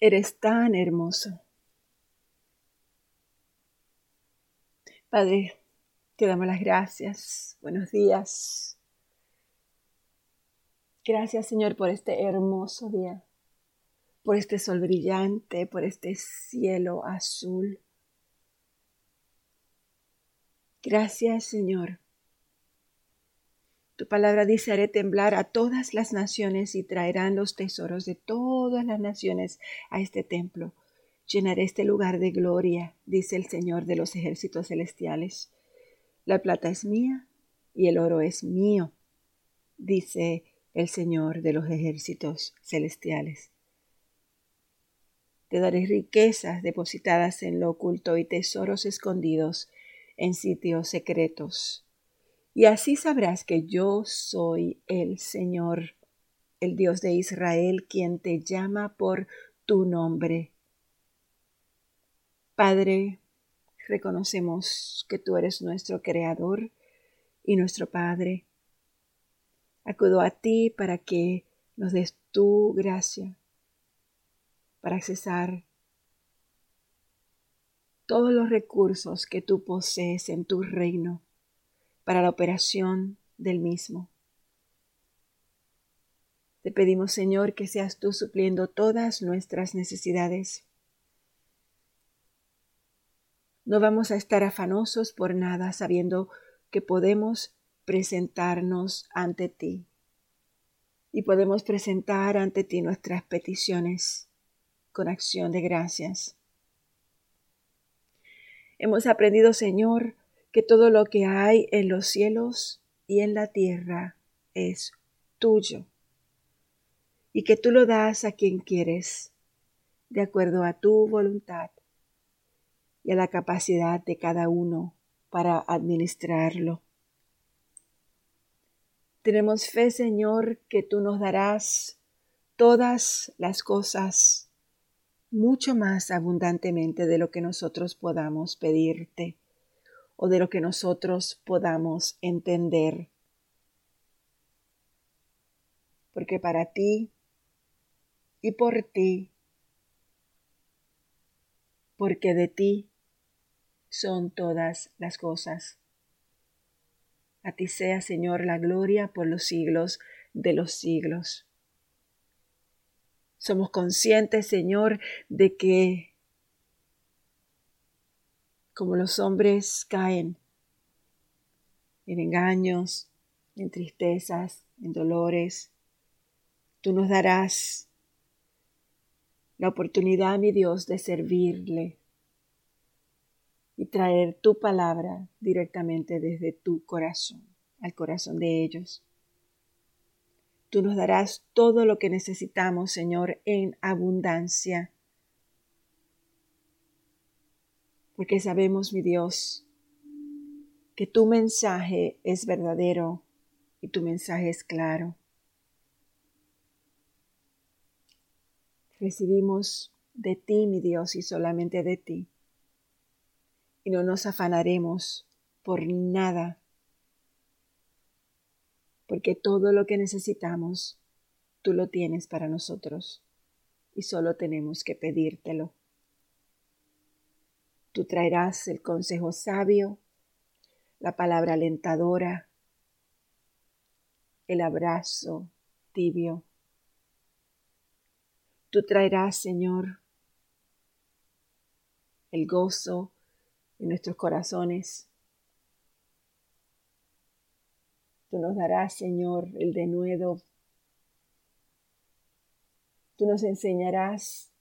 Eres tan hermoso. Padre, te damos las gracias. Buenos días. Gracias, Señor, por este hermoso día, por este sol brillante, por este cielo azul. Gracias, Señor. Tu palabra dice, haré temblar a todas las naciones y traerán los tesoros de todas las naciones a este templo. Llenaré este lugar de gloria, dice el Señor de los ejércitos celestiales. La plata es mía y el oro es mío, dice el Señor de los ejércitos celestiales. Te daré riquezas depositadas en lo oculto y tesoros escondidos en sitios secretos. Y así sabrás que yo soy el Señor, el Dios de Israel, quien te llama por tu nombre. Padre, reconocemos que tú eres nuestro Creador y nuestro Padre. Acudo a ti para que nos des tu gracia para accesar todos los recursos que tú posees en tu reino para la operación del mismo. Te pedimos, Señor, que seas tú supliendo todas nuestras necesidades. No vamos a estar afanosos por nada, sabiendo que podemos presentarnos ante ti y podemos presentar ante ti nuestras peticiones con acción de gracias. Hemos aprendido, Señor, que todo lo que hay en los cielos y en la tierra es tuyo y que tú lo das a quien quieres, de acuerdo a tu voluntad y a la capacidad de cada uno para administrarlo. Tenemos fe, Señor, que tú nos darás todas las cosas mucho más abundantemente de lo que nosotros podamos pedirte o de lo que nosotros podamos entender. Porque para ti y por ti, porque de ti son todas las cosas. A ti sea, Señor, la gloria por los siglos de los siglos. Somos conscientes, Señor, de que como los hombres caen en engaños, en tristezas, en dolores, tú nos darás la oportunidad, mi Dios, de servirle y traer tu palabra directamente desde tu corazón al corazón de ellos. Tú nos darás todo lo que necesitamos, Señor, en abundancia. Porque sabemos, mi Dios, que tu mensaje es verdadero y tu mensaje es claro. Recibimos de ti, mi Dios, y solamente de ti. Y no nos afanaremos por nada porque todo lo que necesitamos, tú lo tienes para nosotros y solo tenemos que pedírtelo. Tú traerás el consejo sabio, la palabra alentadora, el abrazo tibio. Tú traerás, Señor, el gozo en nuestros corazones, Tú nos darás, Señor, el denuedo. Tú nos enseñarás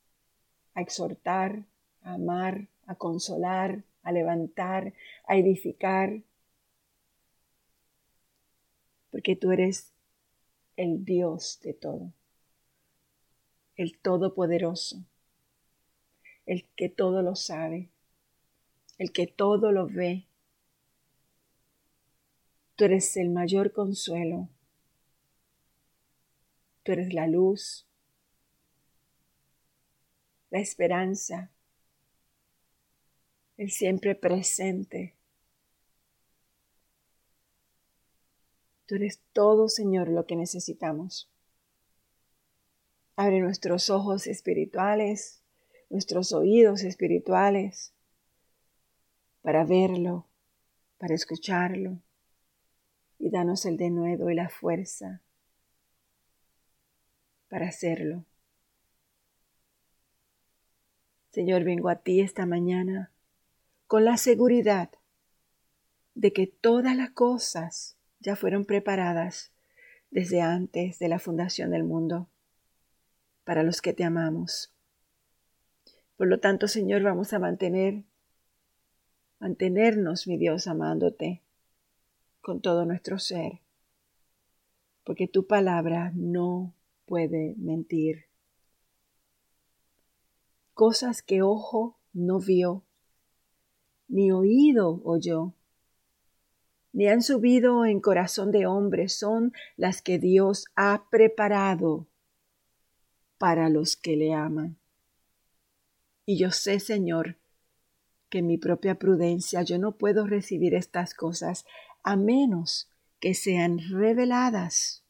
a exhortar, a amar, a consolar, a levantar, a edificar. Porque tú eres el Dios de todo, el Todopoderoso, el que todo lo sabe, el que todo lo ve, Tú eres el mayor consuelo. Tú eres la luz, la esperanza, el siempre presente. Tú eres todo, Señor, lo que necesitamos. Abre nuestros ojos espirituales, nuestros oídos espirituales, para verlo, para escucharlo, y danos el denuedo y la fuerza para hacerlo. Señor, vengo a ti esta mañana con la seguridad de que todas las cosas ya fueron preparadas desde antes de la fundación del mundo para los que te amamos. Por lo tanto, Señor, vamos a mantener, mantenernos, mi Dios, amándote con todo nuestro ser, porque tu palabra no puede mentir. Cosas que ojo no vio, ni oído oyó, ni han subido en corazón de hombre, son las que Dios ha preparado para los que le aman. Y yo sé, Señor, que mi propia prudencia yo no puedo recibir estas cosas a menos que sean reveladas.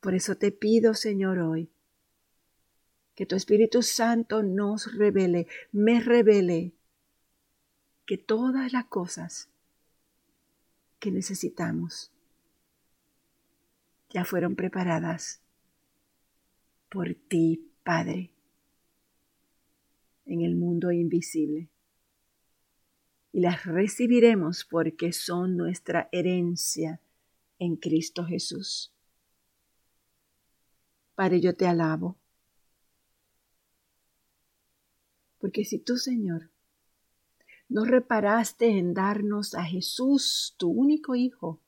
Por eso te pido, Señor, hoy, que tu Espíritu Santo nos revele, me revele, que todas las cosas que necesitamos ya fueron preparadas por ti, Padre, en el mundo invisible. Y las recibiremos porque son nuestra herencia en Cristo Jesús. Padre, yo te alabo. Porque si tú, Señor, no reparaste en darnos a Jesús, tu único Hijo,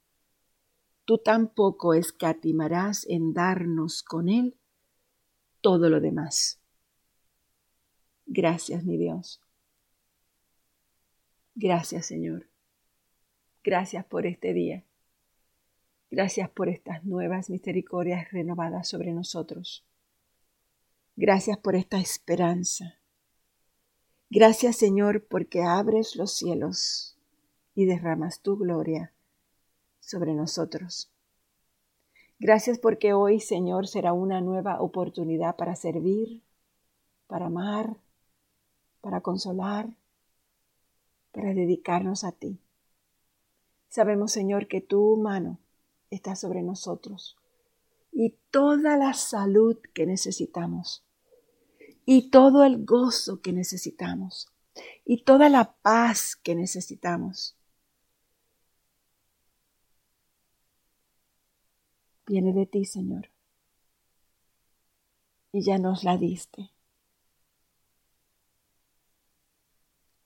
tú tampoco escatimarás en darnos con Él todo lo demás. Gracias, mi Dios. Gracias, Señor. Gracias por este día. Gracias por estas nuevas misericordias renovadas sobre nosotros. Gracias por esta esperanza. Gracias, Señor, porque abres los cielos y derramas tu gloria sobre nosotros. Gracias porque hoy, Señor, será una nueva oportunidad para servir, para amar, para consolar, para dedicarnos a ti. Sabemos, Señor, que tu mano está sobre nosotros y toda la salud que necesitamos y todo el gozo que necesitamos y toda la paz que necesitamos viene de ti, Señor. Y ya nos la diste.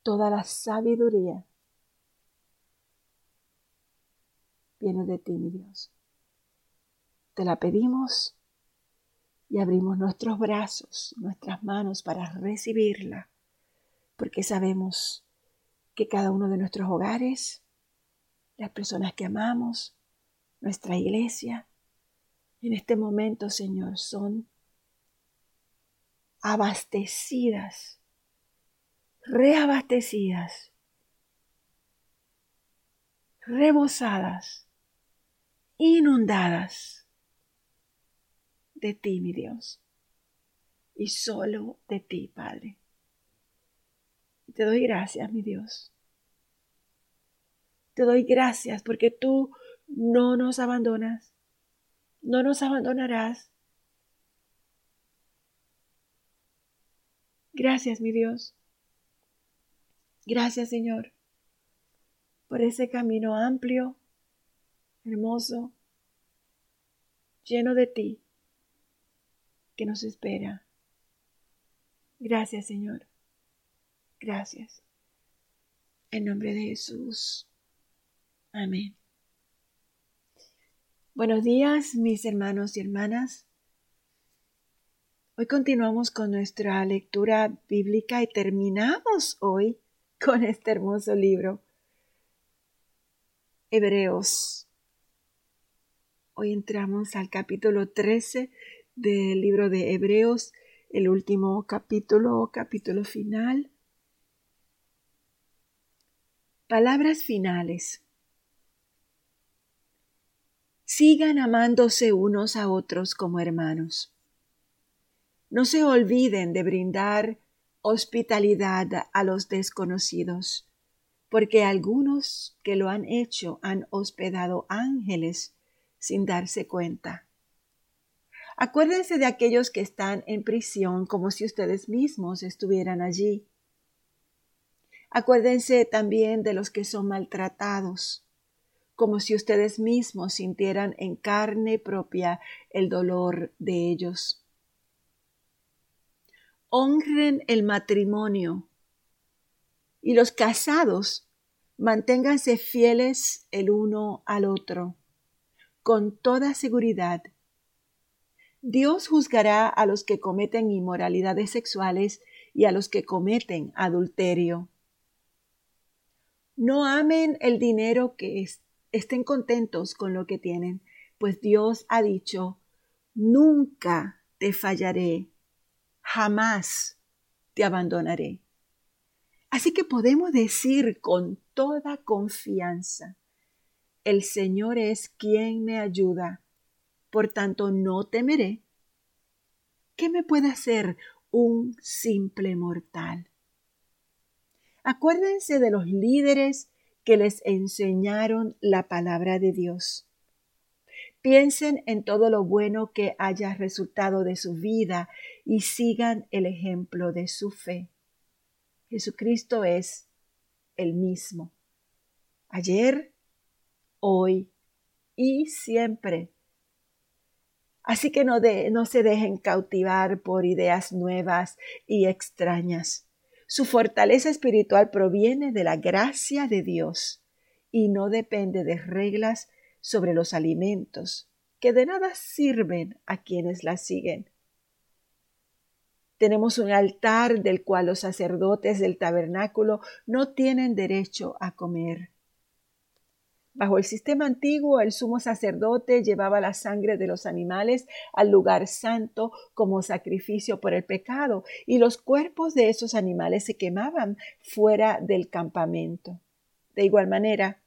Toda la sabiduría viene de ti, mi Dios. Te la pedimos y abrimos nuestros brazos, nuestras manos para recibirla, porque sabemos que cada uno de nuestros hogares, las personas que amamos, nuestra iglesia, en este momento, Señor, son abastecidas, reabastecidas, rebosadas, inundadas de ti, mi Dios, y solo de ti, Padre. te doy gracias, mi Dios. Te doy gracias porque tú no nos abandonas no nos abandonarás. Gracias, mi Dios. Gracias, Señor, por ese camino amplio, hermoso, lleno de ti, que nos espera. Gracias, Señor. Gracias. En nombre de Jesús. Amén. Buenos días, mis hermanos y hermanas. Hoy continuamos con nuestra lectura bíblica y terminamos hoy con este hermoso libro, Hebreos. Hoy entramos al capítulo 13 del libro de Hebreos, el último capítulo, capítulo final. Palabras finales sigan amándose unos a otros como hermanos. No se olviden de brindar hospitalidad a los desconocidos, porque algunos que lo han hecho han hospedado ángeles sin darse cuenta. Acuérdense de aquellos que están en prisión como si ustedes mismos estuvieran allí. Acuérdense también de los que son maltratados, como si ustedes mismos sintieran en carne propia el dolor de ellos. Honren el matrimonio y los casados manténganse fieles el uno al otro, con toda seguridad. Dios juzgará a los que cometen inmoralidades sexuales y a los que cometen adulterio. No amen el dinero que estén contentos con lo que tienen, pues Dios ha dicho, nunca te fallaré, jamás te abandonaré. Así que podemos decir con toda confianza, el Señor es quien me ayuda, por tanto no temeré. ¿Qué me puede hacer un simple mortal? Acuérdense de los líderes que les enseñaron la palabra de Dios. Piensen en todo lo bueno que haya resultado de su vida y sigan el ejemplo de su fe. Jesucristo es el mismo. Ayer, hoy y siempre. Así que no, se dejen cautivar por ideas nuevas y extrañas. Su fortaleza espiritual proviene de la gracia de Dios y no depende de reglas sobre los alimentos que de nada sirven a quienes la siguen. Tenemos un altar del cual los sacerdotes del tabernáculo no tienen derecho a comer. Bajo el sistema antiguo, el sumo sacerdote llevaba la sangre de los animales al lugar santo como sacrificio por el pecado, y los cuerpos de esos animales se quemaban fuera del campamento. De igual manera,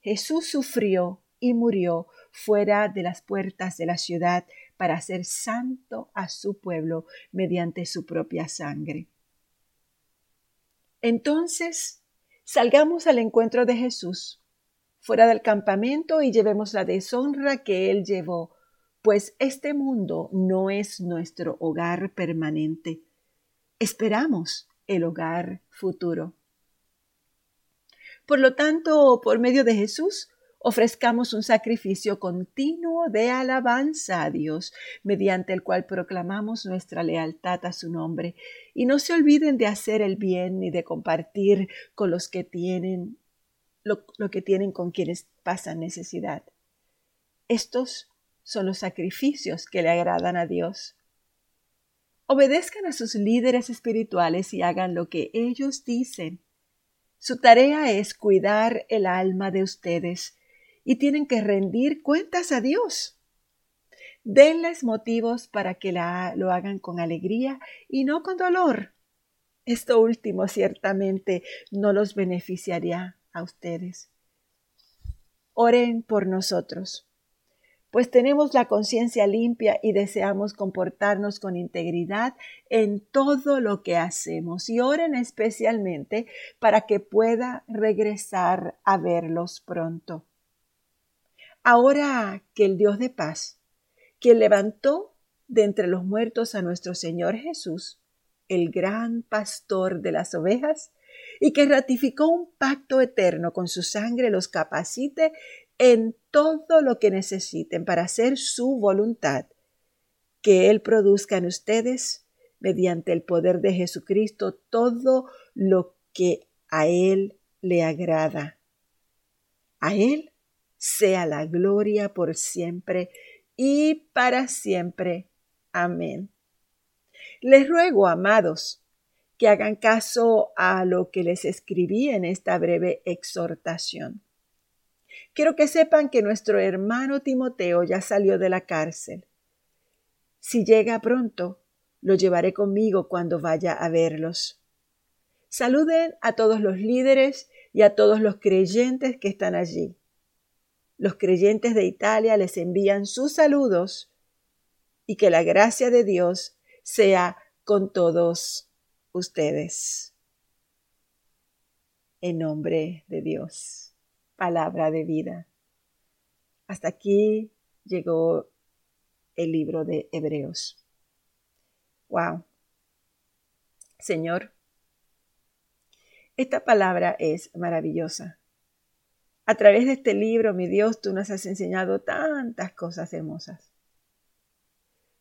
Jesús sufrió y murió fuera de las puertas de la ciudad para hacer santo a su pueblo mediante su propia sangre. Entonces, salgamos al encuentro de Jesús fuera del campamento y llevemos la deshonra que Él llevó, pues este mundo no es nuestro hogar permanente. Esperamos el hogar futuro. Por lo tanto, por medio de Jesús, ofrezcamos un sacrificio continuo de alabanza a Dios, mediante el cual proclamamos nuestra lealtad a su nombre. Y no se olviden de hacer el bien ni de compartir con los que tienen lo, que tienen con quienes pasan necesidad. Estos son los sacrificios que le agradan a Dios. Obedezcan a sus líderes espirituales y hagan lo que ellos dicen. Su tarea es cuidar el alma de ustedes y tienen que rendir cuentas a Dios. Denles motivos para que la, lo hagan con alegría y no con dolor. Esto último ciertamente no los beneficiaría a ustedes. Oren por nosotros, pues tenemos la conciencia limpia y deseamos comportarnos con integridad en todo lo que hacemos. Y oren especialmente para que pueda regresar a verlos pronto. Ahora que el Dios de paz, quien levantó de entre los muertos a nuestro Señor Jesús, el gran pastor de las ovejas, y que ratificó un pacto eterno con su sangre, los capacite en todo lo que necesiten para hacer su voluntad, que Él produzca en ustedes, mediante el poder de Jesucristo, todo lo que a Él le agrada. A Él sea la gloria por siempre y para siempre. Amén. Les ruego, amados, que hagan caso a lo que les escribí en esta breve exhortación. Quiero que sepan que nuestro hermano Timoteo ya salió de la cárcel. Si llega pronto, lo llevaré conmigo cuando vaya a verlos. Saluden a todos los líderes y a todos los creyentes que están allí. Los creyentes de Italia les envían sus saludos y que la gracia de Dios sea con todos ustedes. En nombre de Dios, palabra de vida. Hasta aquí llegó el libro de Hebreos. Wow. Señor, esta palabra es maravillosa. A través de este libro, mi Dios, tú nos has enseñado tantas cosas hermosas.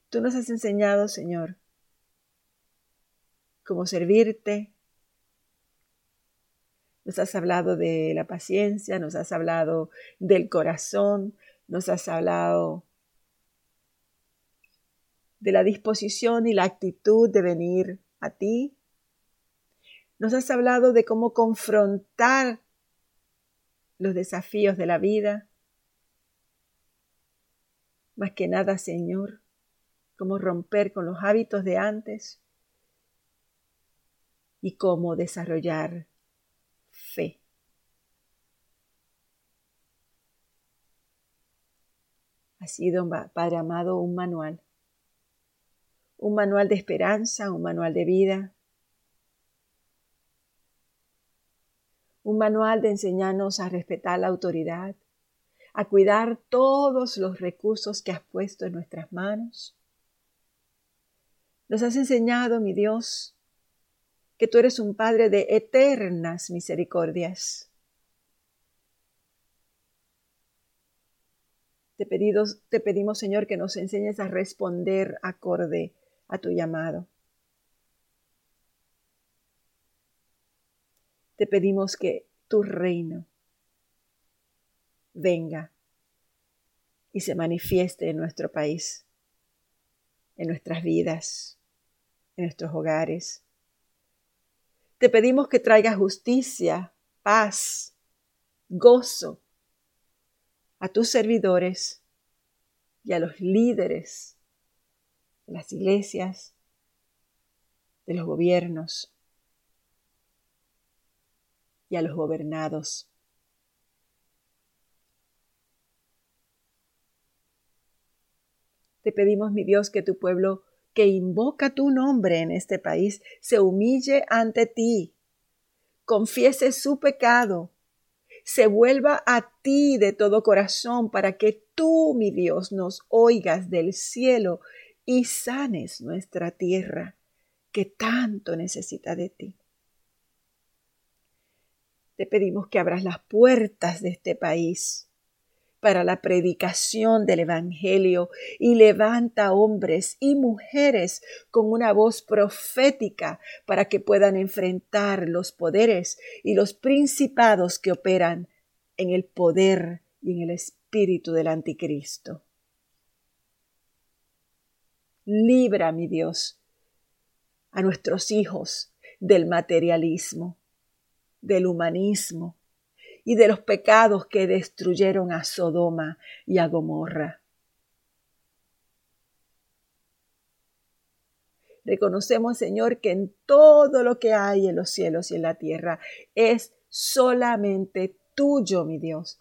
Tú nos has enseñado, Señor, cómo servirte. Nos has hablado de la paciencia, nos has hablado del corazón, nos has hablado de la disposición y la actitud de venir a ti. Nos has hablado de cómo confrontar los desafíos de la vida. Más que nada, Señor, cómo romper con los hábitos de antes y cómo desarrollar fe. Ha sido, Padre amado, un manual, un manual de esperanza, un manual de vida, un manual de enseñarnos a respetar la autoridad, a cuidar todos los recursos que has puesto en nuestras manos. Nos has enseñado, mi Dios, que tú eres un Padre de eternas misericordias. Te, pedimos, Señor, que nos enseñes a responder acorde a tu llamado. te pedimos que tu reino venga y se manifieste en nuestro país, en nuestras vidas, en nuestros hogares. Te pedimos que traiga justicia, paz, gozo a tus servidores y a los líderes de las iglesias, de los gobiernos, y a los gobernados. Te pedimos, mi Dios, que tu pueblo que invoca tu nombre en este país se humille ante ti, confiese su pecado, se vuelva a ti de todo corazón para que tú, mi Dios, nos oigas del cielo y sanes nuestra tierra que tanto necesita de ti. Te pedimos que abras las puertas de este país para la predicación del Evangelio y levanta hombres y mujeres con una voz profética para que puedan enfrentar los poderes y los principados que operan en el poder y en el espíritu del anticristo. Libra, mi Dios, a nuestros hijos del materialismo del humanismo y de los pecados que destruyeron a Sodoma y a Gomorra. Reconocemos, Señor, que en todo lo que hay en los cielos y en la tierra es solamente tuyo, mi Dios.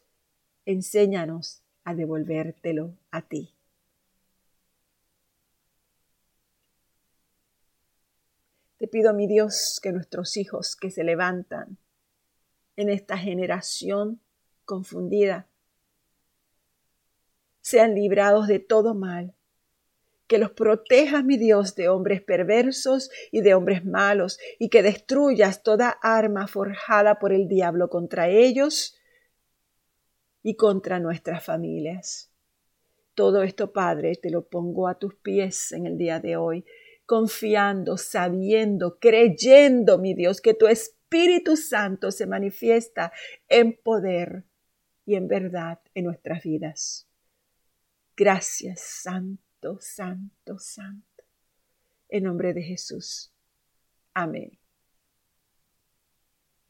Enséñanos a devolvértelo a ti. Te pido, mi Dios, que nuestros hijos que se levantan en esta generación confundida. Sean librados de todo mal. Que los protejas, mi Dios, de hombres perversos y de hombres malos, y que destruyas toda arma forjada por el diablo contra ellos y contra nuestras familias. Todo esto, Padre, te lo pongo a tus pies en el día de hoy, confiando, sabiendo, creyendo, mi Dios, que tu Espíritu Santo se manifiesta en poder y en verdad en nuestras vidas. Gracias, Santo, Santo, Santo. En nombre de Jesús. Amén.